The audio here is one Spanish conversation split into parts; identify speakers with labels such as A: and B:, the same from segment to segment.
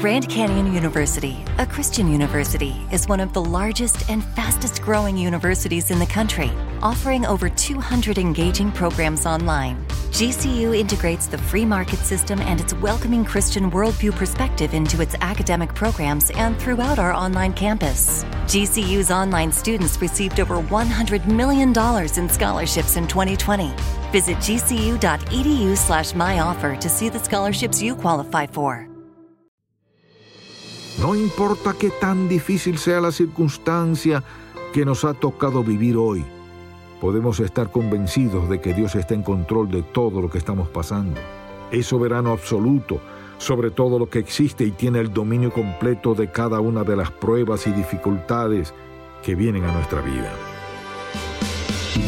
A: Grand Canyon University, a Christian university, is one of the largest and fastest growing universities in the country, offering over 200 engaging programs online. GCU integrates the free market system and its welcoming Christian worldview perspective into its academic programs and throughout our online campus. GCU's online students received over $100 million in scholarships in 2020. Visit gcu.edu slash myoffer to see the scholarships you qualify for.
B: No importa qué tan difícil sea la circunstancia que nos ha tocado vivir hoy, podemos estar convencidos de que Dios está en control de todo lo que estamos pasando. Es soberano absoluto sobre todo lo que existe y tiene el dominio completo de cada una de las pruebas y dificultades que vienen a nuestra vida.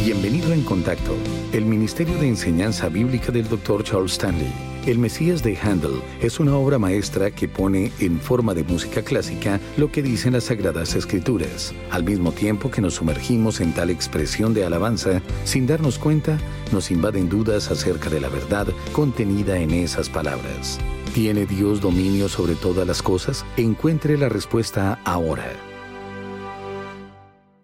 C: Bienvenido en Contacto, el Ministerio de Enseñanza Bíblica del Dr. Charles Stanley. El Mesías de Handel es una obra maestra que pone en forma de música clásica lo que dicen las Sagradas Escrituras. Al mismo tiempo que nos sumergimos en tal expresión de alabanza, sin darnos cuenta, nos invaden dudas acerca de la verdad contenida en esas palabras. ¿Tiene Dios dominio sobre todas las cosas? Encuentre la respuesta ahora.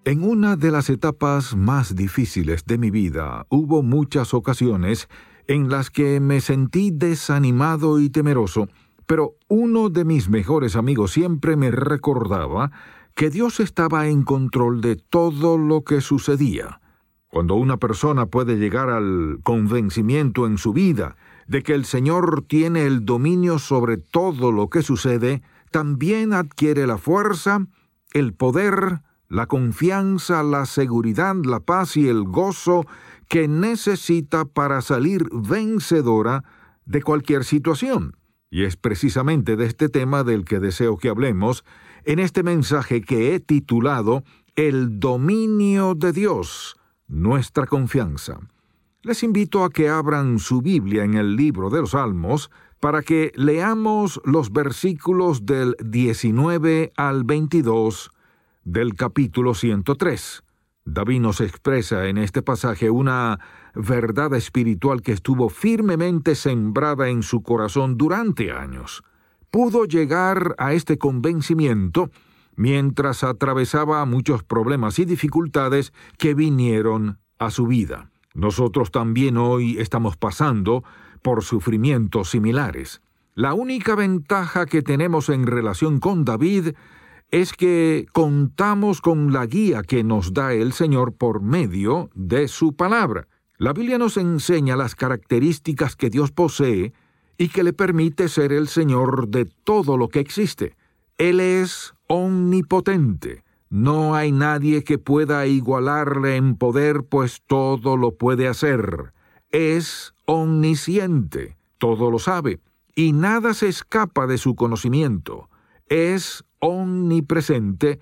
B: En una de las etapas más difíciles de mi vida hubo muchas ocasiones en las que me sentí desanimado y temeroso, pero uno de mis mejores amigos siempre me recordaba que Dios estaba en control de todo lo que sucedía. Cuando una persona puede llegar al convencimiento en su vida de que el Señor tiene el dominio sobre todo lo que sucede, también adquiere la fuerza, el poder, la confianza, la seguridad, la paz y el gozo que necesita para salir vencedora de cualquier situación. Y es precisamente de este tema del que deseo que hablemos en este mensaje que he titulado El dominio de Dios, nuestra confianza. Les invito a que abran su Biblia en el libro de los Salmos para que leamos los versículos del 19 al 22 del capítulo 103. David nos expresa en este pasaje una verdad espiritual que estuvo firmemente sembrada en su corazón durante años. Pudo llegar a este convencimiento mientras atravesaba muchos problemas y dificultades que vinieron a su vida. Nosotros también hoy estamos pasando por sufrimientos similares. La única ventaja que tenemos en relación con David es que contamos con la guía que nos da el Señor por medio de su palabra. La Biblia nos enseña las características que Dios posee y que le permite ser el Señor de todo lo que existe. Él es omnipotente. No hay nadie que pueda igualarle en poder, pues todo lo puede hacer. Es omnisciente, todo lo sabe, y nada se escapa de su conocimiento. Es omnipresente,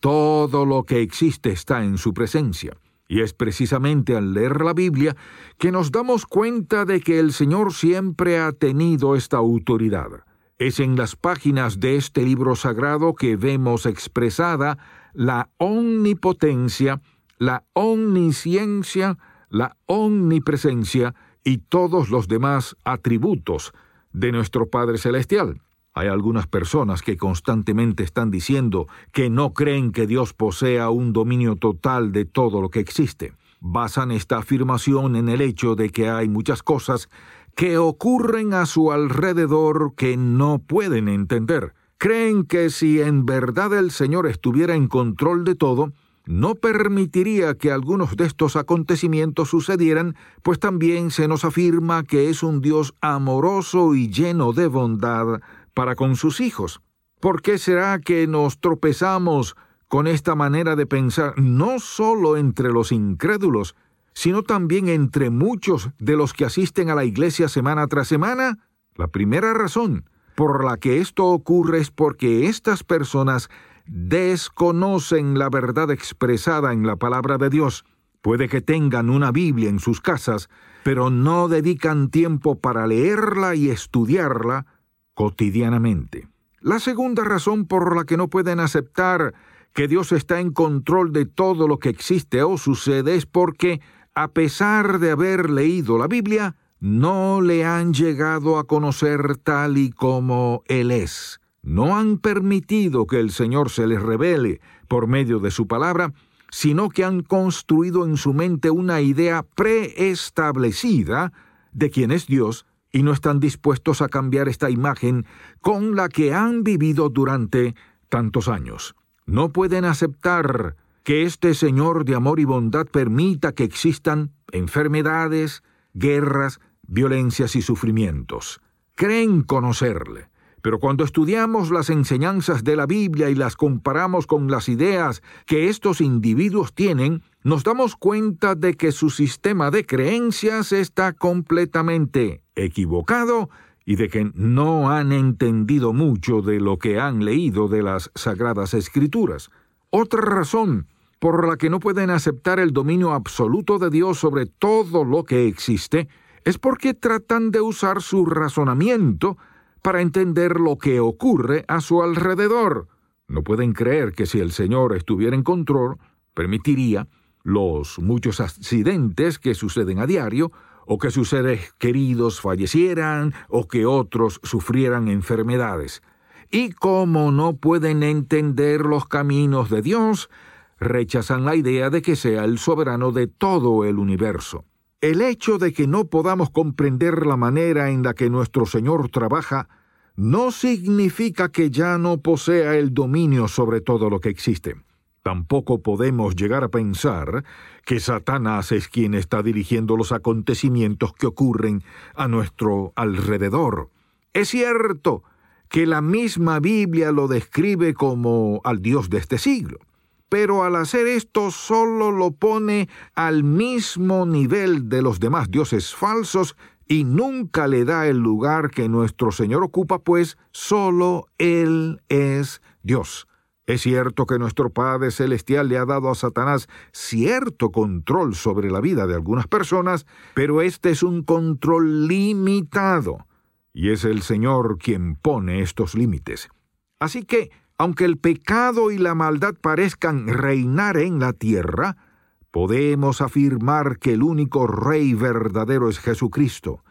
B: todo lo que existe está en su presencia. Y es precisamente al leer la Biblia que nos damos cuenta de que el Señor siempre ha tenido esta autoridad. Es en las páginas de este libro sagrado que vemos expresada la omnipotencia, la omnisciencia, la omnipresencia y todos los demás atributos de nuestro Padre Celestial. Hay algunas personas que constantemente están diciendo que no creen que Dios posea un dominio total de todo lo que existe. Basan esta afirmación en el hecho de que hay muchas cosas que ocurren a su alrededor que no pueden entender. Creen que si en verdad el Señor estuviera en control de todo, no permitiría que algunos de estos acontecimientos sucedieran, pues también se nos afirma que es un Dios amoroso y lleno de bondad para con sus hijos. ¿Por qué será que nos tropezamos con esta manera de pensar no solo entre los incrédulos, sino también entre muchos de los que asisten a la iglesia semana tras semana? La primera razón por la que esto ocurre es porque estas personas desconocen la verdad expresada en la palabra de Dios. Puede que tengan una Biblia en sus casas, pero no dedican tiempo para leerla y estudiarla cotidianamente. La segunda razón por la que no pueden aceptar que Dios está en control de todo lo que existe o sucede es porque, a pesar de haber leído la Biblia, no le han llegado a conocer tal y como Él es. No han permitido que el Señor se les revele por medio de su palabra, sino que han construido en su mente una idea preestablecida de quién es Dios y no están dispuestos a cambiar esta imagen con la que han vivido durante tantos años. No pueden aceptar que este Señor de amor y bondad permita que existan enfermedades, guerras, violencias y sufrimientos. Creen conocerle, pero cuando estudiamos las enseñanzas de la Biblia y las comparamos con las ideas que estos individuos tienen, nos damos cuenta de que su sistema de creencias está completamente equivocado y de que no han entendido mucho de lo que han leído de las Sagradas Escrituras. Otra razón por la que no pueden aceptar el dominio absoluto de Dios sobre todo lo que existe es porque tratan de usar su razonamiento para entender lo que ocurre a su alrededor. No pueden creer que si el Señor estuviera en control, permitiría los muchos accidentes que suceden a diario, o que sus seres queridos fallecieran, o que otros sufrieran enfermedades. Y como no pueden entender los caminos de Dios, rechazan la idea de que sea el soberano de todo el universo. El hecho de que no podamos comprender la manera en la que nuestro Señor trabaja no significa que ya no posea el dominio sobre todo lo que existe. Tampoco podemos llegar a pensar que Satanás es quien está dirigiendo los acontecimientos que ocurren a nuestro alrededor. Es cierto que la misma Biblia lo describe como al Dios de este siglo pero al hacer esto solo lo pone al mismo nivel de los demás dioses falsos y nunca le da el lugar que nuestro Señor ocupa, pues solo Él es Dios. Es cierto que nuestro Padre Celestial le ha dado a Satanás cierto control sobre la vida de algunas personas, pero este es un control limitado, y es el Señor quien pone estos límites. Así que aunque el pecado y la maldad parezcan reinar en la tierra, podemos afirmar que el único Rey verdadero es Jesucristo,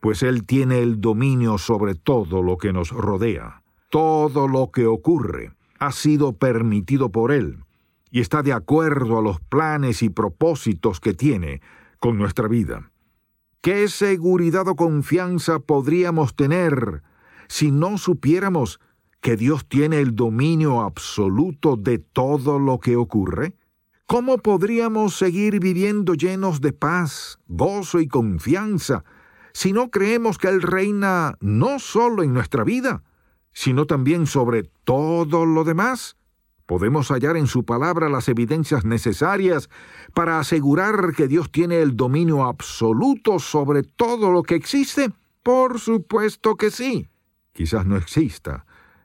B: pues Él tiene el dominio sobre todo lo que nos rodea. Todo lo que ocurre ha sido permitido por Él y está de acuerdo a los planes y propósitos que tiene con nuestra vida. ¿Qué seguridad o confianza podríamos tener si no supiéramos que Dios tiene el dominio absoluto de todo lo que ocurre? ¿Cómo podríamos seguir viviendo llenos de paz, gozo y confianza si no creemos que Él reina no solo en nuestra vida, sino también sobre todo lo demás? ¿Podemos hallar en su palabra las evidencias necesarias para asegurar que Dios tiene el dominio absoluto sobre todo lo que existe? Por supuesto que sí. Quizás no exista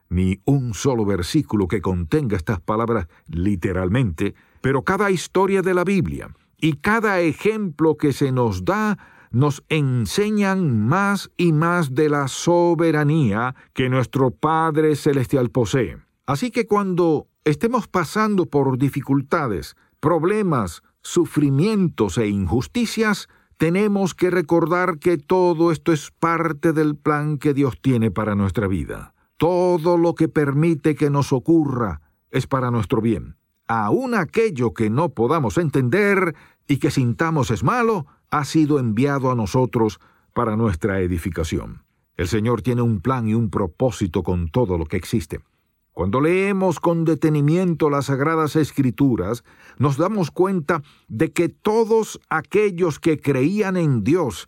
B: ni un solo versículo que contenga estas palabras literalmente, pero cada historia de la Biblia y cada ejemplo que se nos da nos enseñan más y más de la soberanía que nuestro Padre Celestial posee. Así que cuando estemos pasando por dificultades, problemas, sufrimientos e injusticias, tenemos que recordar que todo esto es parte del plan que Dios tiene para nuestra vida. Todo lo que permite que nos ocurra es para nuestro bien. Aun aquello que no podamos entender y que sintamos es malo, ha sido enviado a nosotros para nuestra edificación. El Señor tiene un plan y un propósito con todo lo que existe. Cuando leemos con detenimiento las sagradas escrituras, nos damos cuenta de que todos aquellos que creían en Dios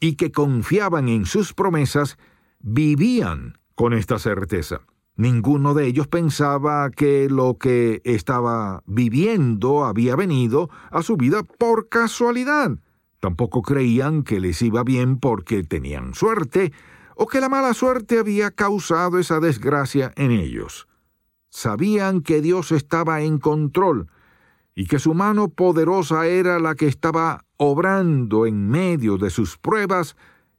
B: y que confiaban en sus promesas, vivían con esta certeza. Ninguno de ellos pensaba que lo que estaba viviendo había venido a su vida por casualidad. Tampoco creían que les iba bien porque tenían suerte o que la mala suerte había causado esa desgracia en ellos. Sabían que Dios estaba en control y que su mano poderosa era la que estaba obrando en medio de sus pruebas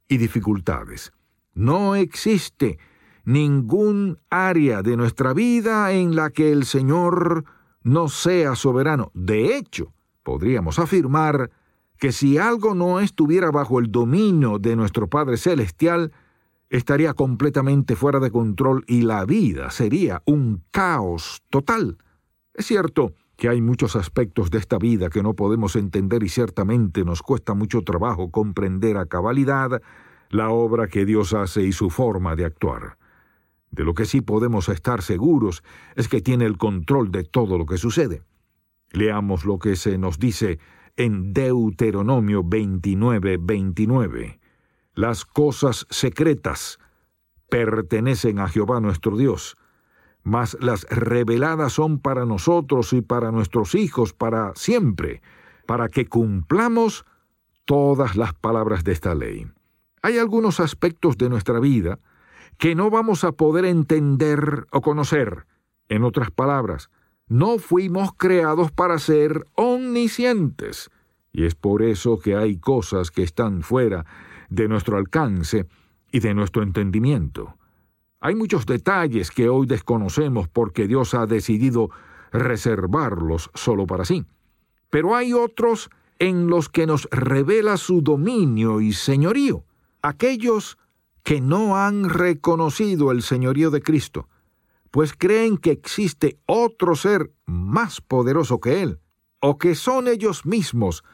B: y dificultades. No existe ningún área de nuestra vida en la que el Señor no sea soberano. De hecho, podríamos afirmar que si algo no estuviera bajo el dominio de nuestro Padre Celestial, estaría completamente fuera de control y la vida sería un caos total. Es cierto que hay muchos aspectos de esta vida que no podemos entender y ciertamente nos cuesta mucho trabajo comprender a cabalidad la obra que Dios hace y su forma de actuar. De lo que sí podemos estar seguros es que tiene el control de todo lo que sucede. Leamos lo que se nos dice en Deuteronomio 29, 29. Las cosas secretas pertenecen a Jehová nuestro Dios, mas las reveladas son para nosotros y para nuestros hijos para siempre, para que cumplamos todas las palabras de esta ley. Hay algunos aspectos de nuestra vida que no vamos a poder entender o conocer. En otras palabras, no fuimos creados para ser omniscientes, y es por eso que hay cosas que están fuera de nuestro alcance y de nuestro entendimiento. Hay muchos detalles que hoy desconocemos porque Dios ha decidido reservarlos solo para sí. Pero hay otros en los que nos revela su dominio y señorío. Aquellos que no han reconocido el señorío de Cristo, pues creen que existe otro ser más poderoso que Él, o que son ellos mismos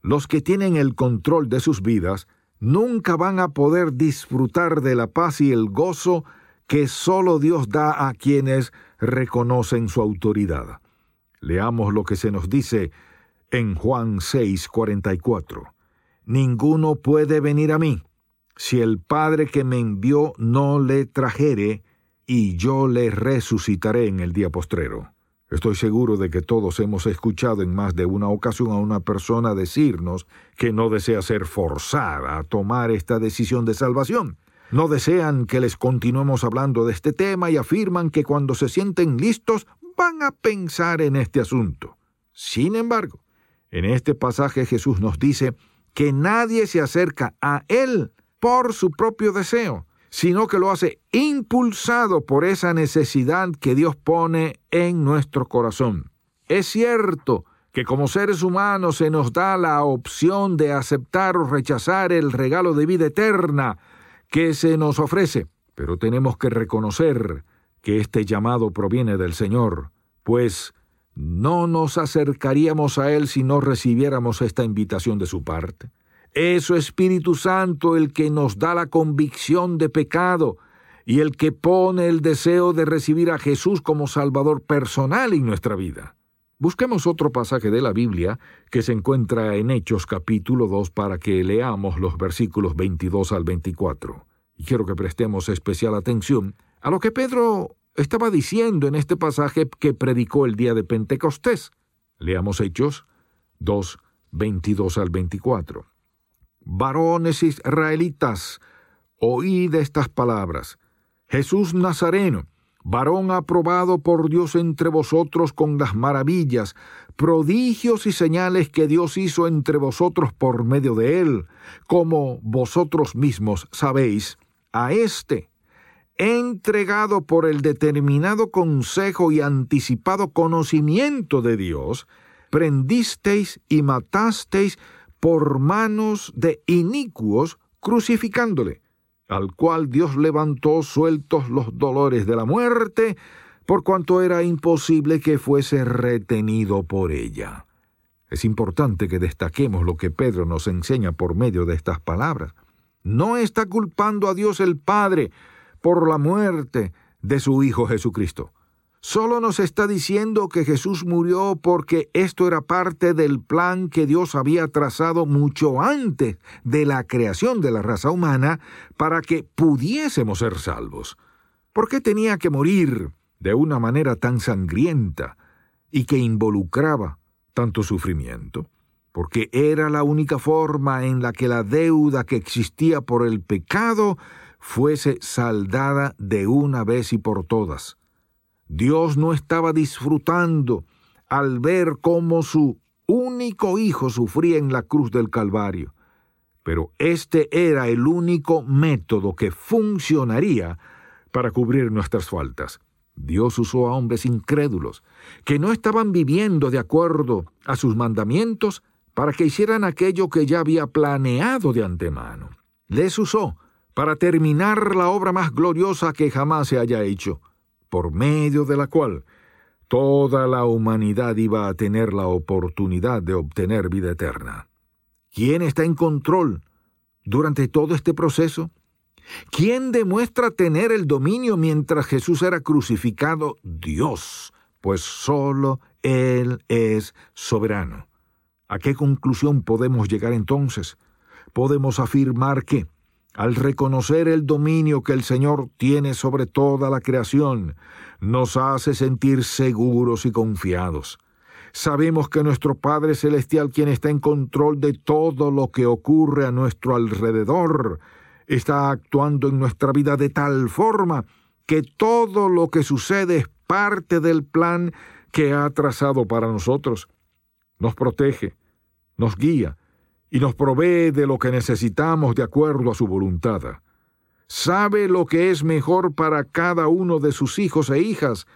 B: los que tienen el control de sus vidas, nunca van a poder disfrutar de la paz y el gozo que solo Dios da a quienes reconocen su autoridad. Leamos lo que se nos dice en Juan 6, 44. Ninguno puede venir a mí si el Padre que me envió no le trajere, y yo le resucitaré en el día postrero. Estoy seguro de que todos hemos escuchado en más de una ocasión a una persona decirnos que no desea ser forzada a tomar esta decisión de salvación. No desean que les continuemos hablando de este tema y afirman que cuando se sienten listos van a pensar en este asunto. Sin embargo, en este pasaje Jesús nos dice que nadie se acerca a Él por su propio deseo, sino que lo hace impulsado por esa necesidad que Dios pone en nuestro corazón. Es cierto que como seres humanos se nos da la opción de aceptar o rechazar el regalo de vida eterna que se nos ofrece, pero tenemos que reconocer que este llamado proviene del Señor, pues no nos acercaríamos a Él si no recibiéramos esta invitación de su parte. Es su Espíritu Santo el que nos da la convicción de pecado y el que pone el deseo de recibir a Jesús como Salvador personal en nuestra vida. Busquemos otro pasaje de la Biblia que se encuentra en Hechos capítulo 2 para que leamos los versículos 22 al 24. Y quiero que prestemos especial atención a lo que Pedro estaba diciendo en este pasaje que predicó el día de Pentecostés. Leamos Hechos 2, 22 al 24 varones israelitas, oíd estas palabras. Jesús Nazareno, varón aprobado por Dios entre vosotros con las maravillas, prodigios y señales que Dios hizo entre vosotros por medio de él, como vosotros mismos sabéis, a éste, entregado por el determinado consejo y anticipado conocimiento de Dios, prendisteis y matasteis por manos de inicuos crucificándole, al cual Dios levantó sueltos los dolores de la muerte, por cuanto era imposible que fuese retenido por ella. Es importante que destaquemos lo que Pedro nos enseña por medio de estas palabras. No está culpando a Dios el Padre por la muerte de su Hijo Jesucristo. Solo nos está diciendo que Jesús murió porque esto era parte del plan que Dios había trazado mucho antes de la creación de la raza humana para que pudiésemos ser salvos. ¿Por qué tenía que morir de una manera tan sangrienta y que involucraba tanto sufrimiento? Porque era la única forma en la que la deuda que existía por el pecado fuese saldada de una vez y por todas. Dios no estaba disfrutando al ver cómo su único hijo sufría en la cruz del Calvario. Pero este era el único método que funcionaría para cubrir nuestras faltas. Dios usó a hombres incrédulos, que no estaban viviendo de acuerdo a sus mandamientos, para que hicieran aquello que ya había planeado de antemano. Les usó para terminar la obra más gloriosa que jamás se haya hecho, por medio de la cual toda la humanidad iba a tener la oportunidad de obtener vida eterna. ¿Quién está en control durante todo este proceso? ¿Quién demuestra tener el dominio mientras Jesús era crucificado? Dios, pues solo Él es soberano. ¿A qué conclusión podemos llegar entonces? Podemos afirmar que, al reconocer el dominio que el Señor tiene sobre toda la creación, nos hace sentir seguros y confiados. Sabemos que nuestro Padre Celestial, quien está en control de todo lo que ocurre a nuestro alrededor, está actuando en nuestra vida de tal forma que todo lo que sucede es parte del plan que ha trazado para nosotros. Nos protege, nos guía y nos provee de lo que necesitamos de acuerdo a su voluntad. Sabe lo que es mejor para cada uno de sus hijos e hijas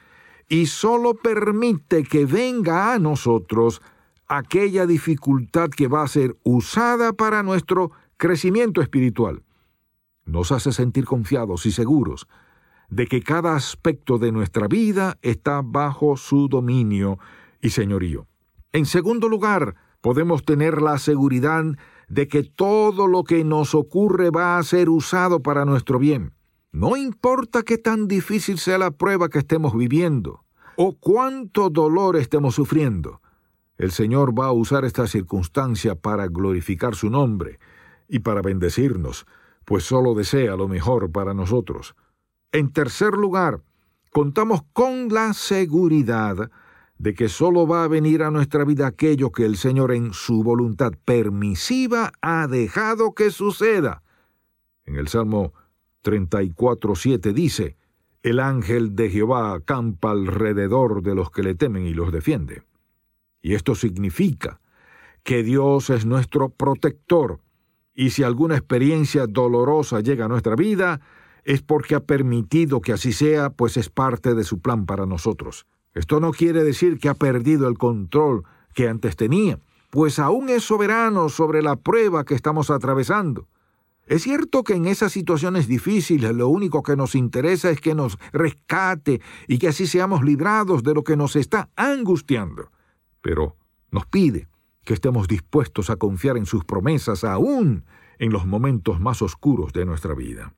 B: y solo permite que venga a nosotros aquella dificultad que va a ser usada para nuestro crecimiento espiritual nos hace sentir confiados y seguros de que cada aspecto de nuestra vida está bajo su dominio y señorío. En segundo lugar, podemos tener la seguridad de que todo lo que nos ocurre va a ser usado para nuestro bien. No importa qué tan difícil sea la prueba que estemos viviendo o cuánto dolor estemos sufriendo, el Señor va a usar esta circunstancia para glorificar su nombre y para bendecirnos, pues solo desea lo mejor para nosotros. En tercer lugar, contamos con la seguridad de que solo va a venir a nuestra vida aquello que el Señor en su voluntad permisiva ha dejado que suceda. En el Salmo 34.7 dice, El ángel de Jehová acampa alrededor de los que le temen y los defiende. Y esto significa que Dios es nuestro protector, y si alguna experiencia dolorosa llega a nuestra vida, es porque ha permitido que así sea, pues es parte de su plan para nosotros. Esto no quiere decir que ha perdido el control que antes tenía, pues aún es soberano sobre la prueba que estamos atravesando. Es cierto que en esas situaciones difíciles lo único que nos interesa es que nos rescate y que así seamos librados de lo que nos está angustiando. Pero nos pide que estemos dispuestos a confiar en sus promesas aún en los momentos más oscuros de nuestra vida.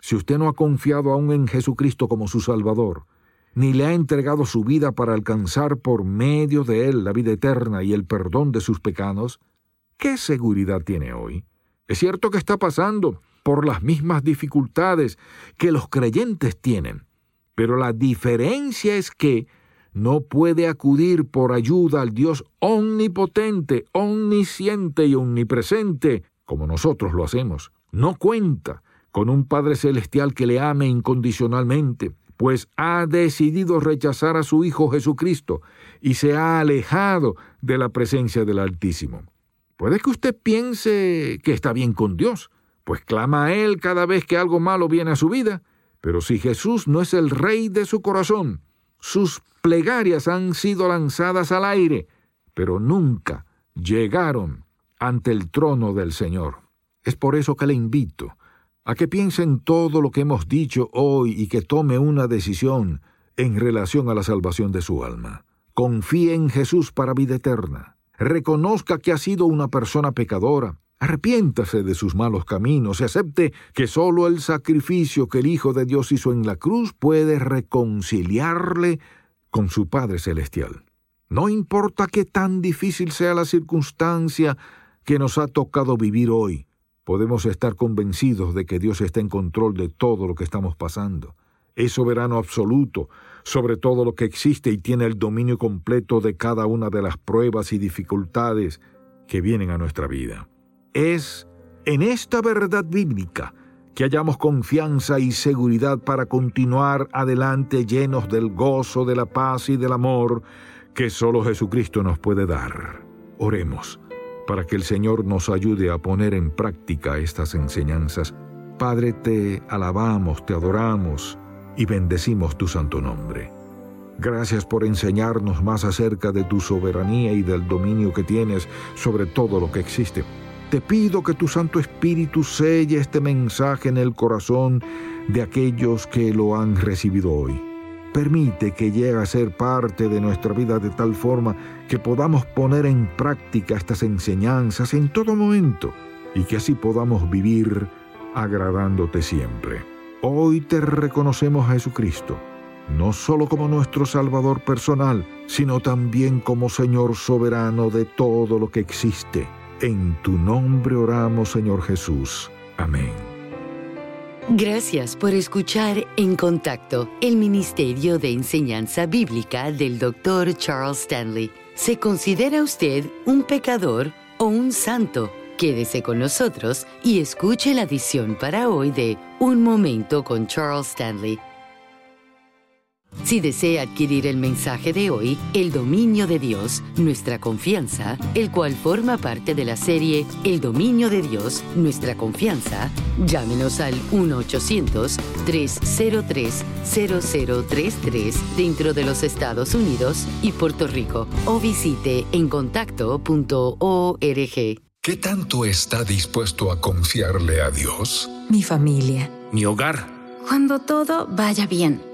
B: Si usted no ha confiado aún en Jesucristo como su Salvador, ni le ha entregado su vida para alcanzar por medio de él la vida eterna y el perdón de sus pecados, ¿qué seguridad tiene hoy? Es cierto que está pasando por las mismas dificultades que los creyentes tienen, pero la diferencia es que no puede acudir por ayuda al Dios omnipotente, omnisciente y omnipresente, como nosotros lo hacemos. No cuenta con un Padre Celestial que le ame incondicionalmente, pues ha decidido rechazar a su Hijo Jesucristo y se ha alejado de la presencia del Altísimo. Puede que usted piense que está bien con Dios, pues clama a Él cada vez que algo malo viene a su vida, pero si Jesús no es el Rey de su corazón, sus plegarias han sido lanzadas al aire, pero nunca llegaron ante el trono del Señor. Es por eso que le invito a que piense en todo lo que hemos dicho hoy y que tome una decisión en relación a la salvación de su alma. Confíe en Jesús para vida eterna. Reconozca que ha sido una persona pecadora. Arrepiéntase de sus malos caminos y acepte que sólo el sacrificio que el Hijo de Dios hizo en la cruz puede reconciliarle con su Padre Celestial. No importa qué tan difícil sea la circunstancia que nos ha tocado vivir hoy, podemos estar convencidos de que Dios está en control de todo lo que estamos pasando. Es soberano absoluto sobre todo lo que existe y tiene el dominio completo de cada una de las pruebas y dificultades que vienen a nuestra vida. Es en esta verdad bíblica que hayamos confianza y seguridad para continuar adelante llenos del gozo, de la paz y del amor que solo Jesucristo nos puede dar. Oremos para que el Señor nos ayude a poner en práctica estas enseñanzas. Padre, te alabamos, te adoramos y bendecimos tu santo nombre. Gracias por enseñarnos más acerca de tu soberanía y del dominio que tienes sobre todo lo que existe. Te pido que tu Santo Espíritu selle este mensaje en el corazón de aquellos que lo han recibido hoy. Permite que llegue a ser parte de nuestra vida de tal forma que podamos poner en práctica estas enseñanzas en todo momento y que así podamos vivir agradándote siempre. Hoy te reconocemos a Jesucristo no solo como nuestro Salvador personal, sino también como Señor soberano de todo lo que existe. En tu nombre oramos, Señor Jesús. Amén.
D: Gracias por escuchar En Contacto, el Ministerio de Enseñanza Bíblica del Dr. Charles Stanley. ¿Se considera usted un pecador o un santo? Quédese con nosotros y escuche la edición para hoy de Un Momento con Charles Stanley si desea adquirir el mensaje de hoy, El dominio de Dios, nuestra confianza, el cual forma parte de la serie El dominio de Dios, nuestra confianza, llámenos al 1-800-303-0033 dentro de los Estados Unidos y Puerto Rico o visite encontacto.org.
B: ¿Qué tanto está dispuesto a confiarle a Dios?
E: Mi familia.
F: Mi hogar.
E: Cuando todo vaya bien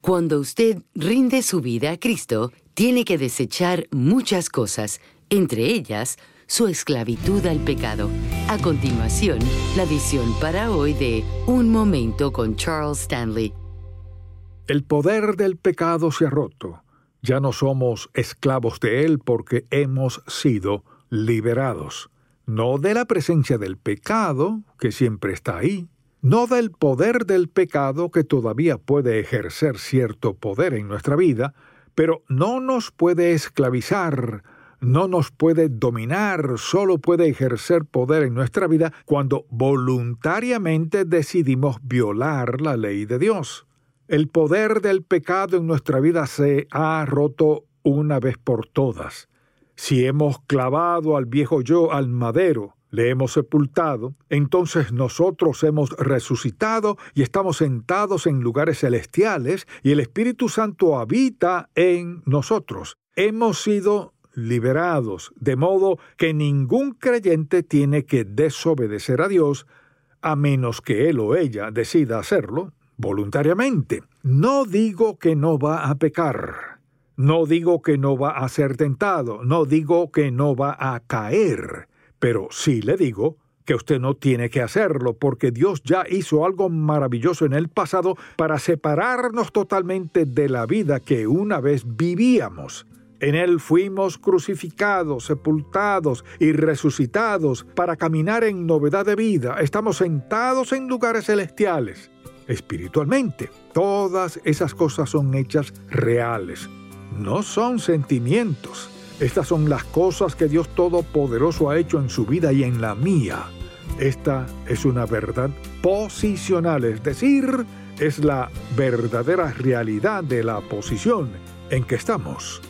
D: Cuando usted rinde su vida a Cristo, tiene que desechar muchas cosas, entre ellas su esclavitud al pecado. A continuación, la visión para hoy de Un Momento con Charles Stanley.
B: El poder del pecado se ha roto. Ya no somos esclavos de él porque hemos sido liberados. No de la presencia del pecado, que siempre está ahí, no del poder del pecado que todavía puede ejercer cierto poder en nuestra vida, pero no nos puede esclavizar, no nos puede dominar, solo puede ejercer poder en nuestra vida cuando voluntariamente decidimos violar la ley de Dios. El poder del pecado en nuestra vida se ha roto una vez por todas. Si hemos clavado al viejo yo al madero, le hemos sepultado, entonces nosotros hemos resucitado y estamos sentados en lugares celestiales y el Espíritu Santo habita en nosotros. Hemos sido liberados, de modo que ningún creyente tiene que desobedecer a Dios a menos que él o ella decida hacerlo voluntariamente. No digo que no va a pecar, no digo que no va a ser tentado, no digo que no va a caer pero sí le digo que usted no tiene que hacerlo porque Dios ya hizo algo maravilloso en el pasado para separarnos totalmente de la vida que una vez vivíamos. En Él fuimos crucificados, sepultados y resucitados para caminar en novedad de vida. Estamos sentados en lugares celestiales. Espiritualmente, todas esas cosas son hechas reales, no son sentimientos. Estas son las cosas que Dios Todopoderoso ha hecho en su vida y en la mía. Esta es una verdad posicional, es decir, es la verdadera realidad de la posición en que estamos.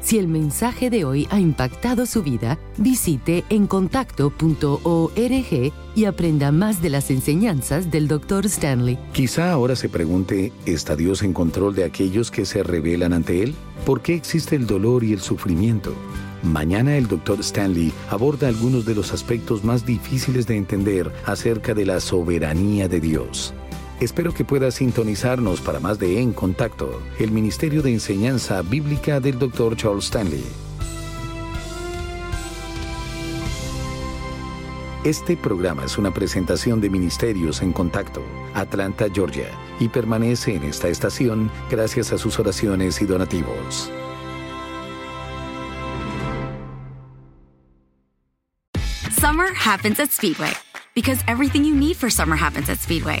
D: Si el mensaje de hoy ha impactado su vida, visite encontacto.org y aprenda más de las enseñanzas del Dr. Stanley.
C: Quizá ahora se pregunte, ¿está Dios en control de aquellos que se rebelan ante Él? ¿Por qué existe el dolor y el sufrimiento? Mañana el Dr. Stanley aborda algunos de los aspectos más difíciles de entender acerca de la soberanía de Dios. Espero que pueda sintonizarnos para más de En Contacto, el Ministerio de Enseñanza Bíblica del Dr. Charles Stanley. Este programa es una presentación de Ministerios en Contacto, Atlanta, Georgia, y permanece en esta estación gracias a sus oraciones y donativos.
F: Summer happens at Speedway because everything you need for summer happens at Speedway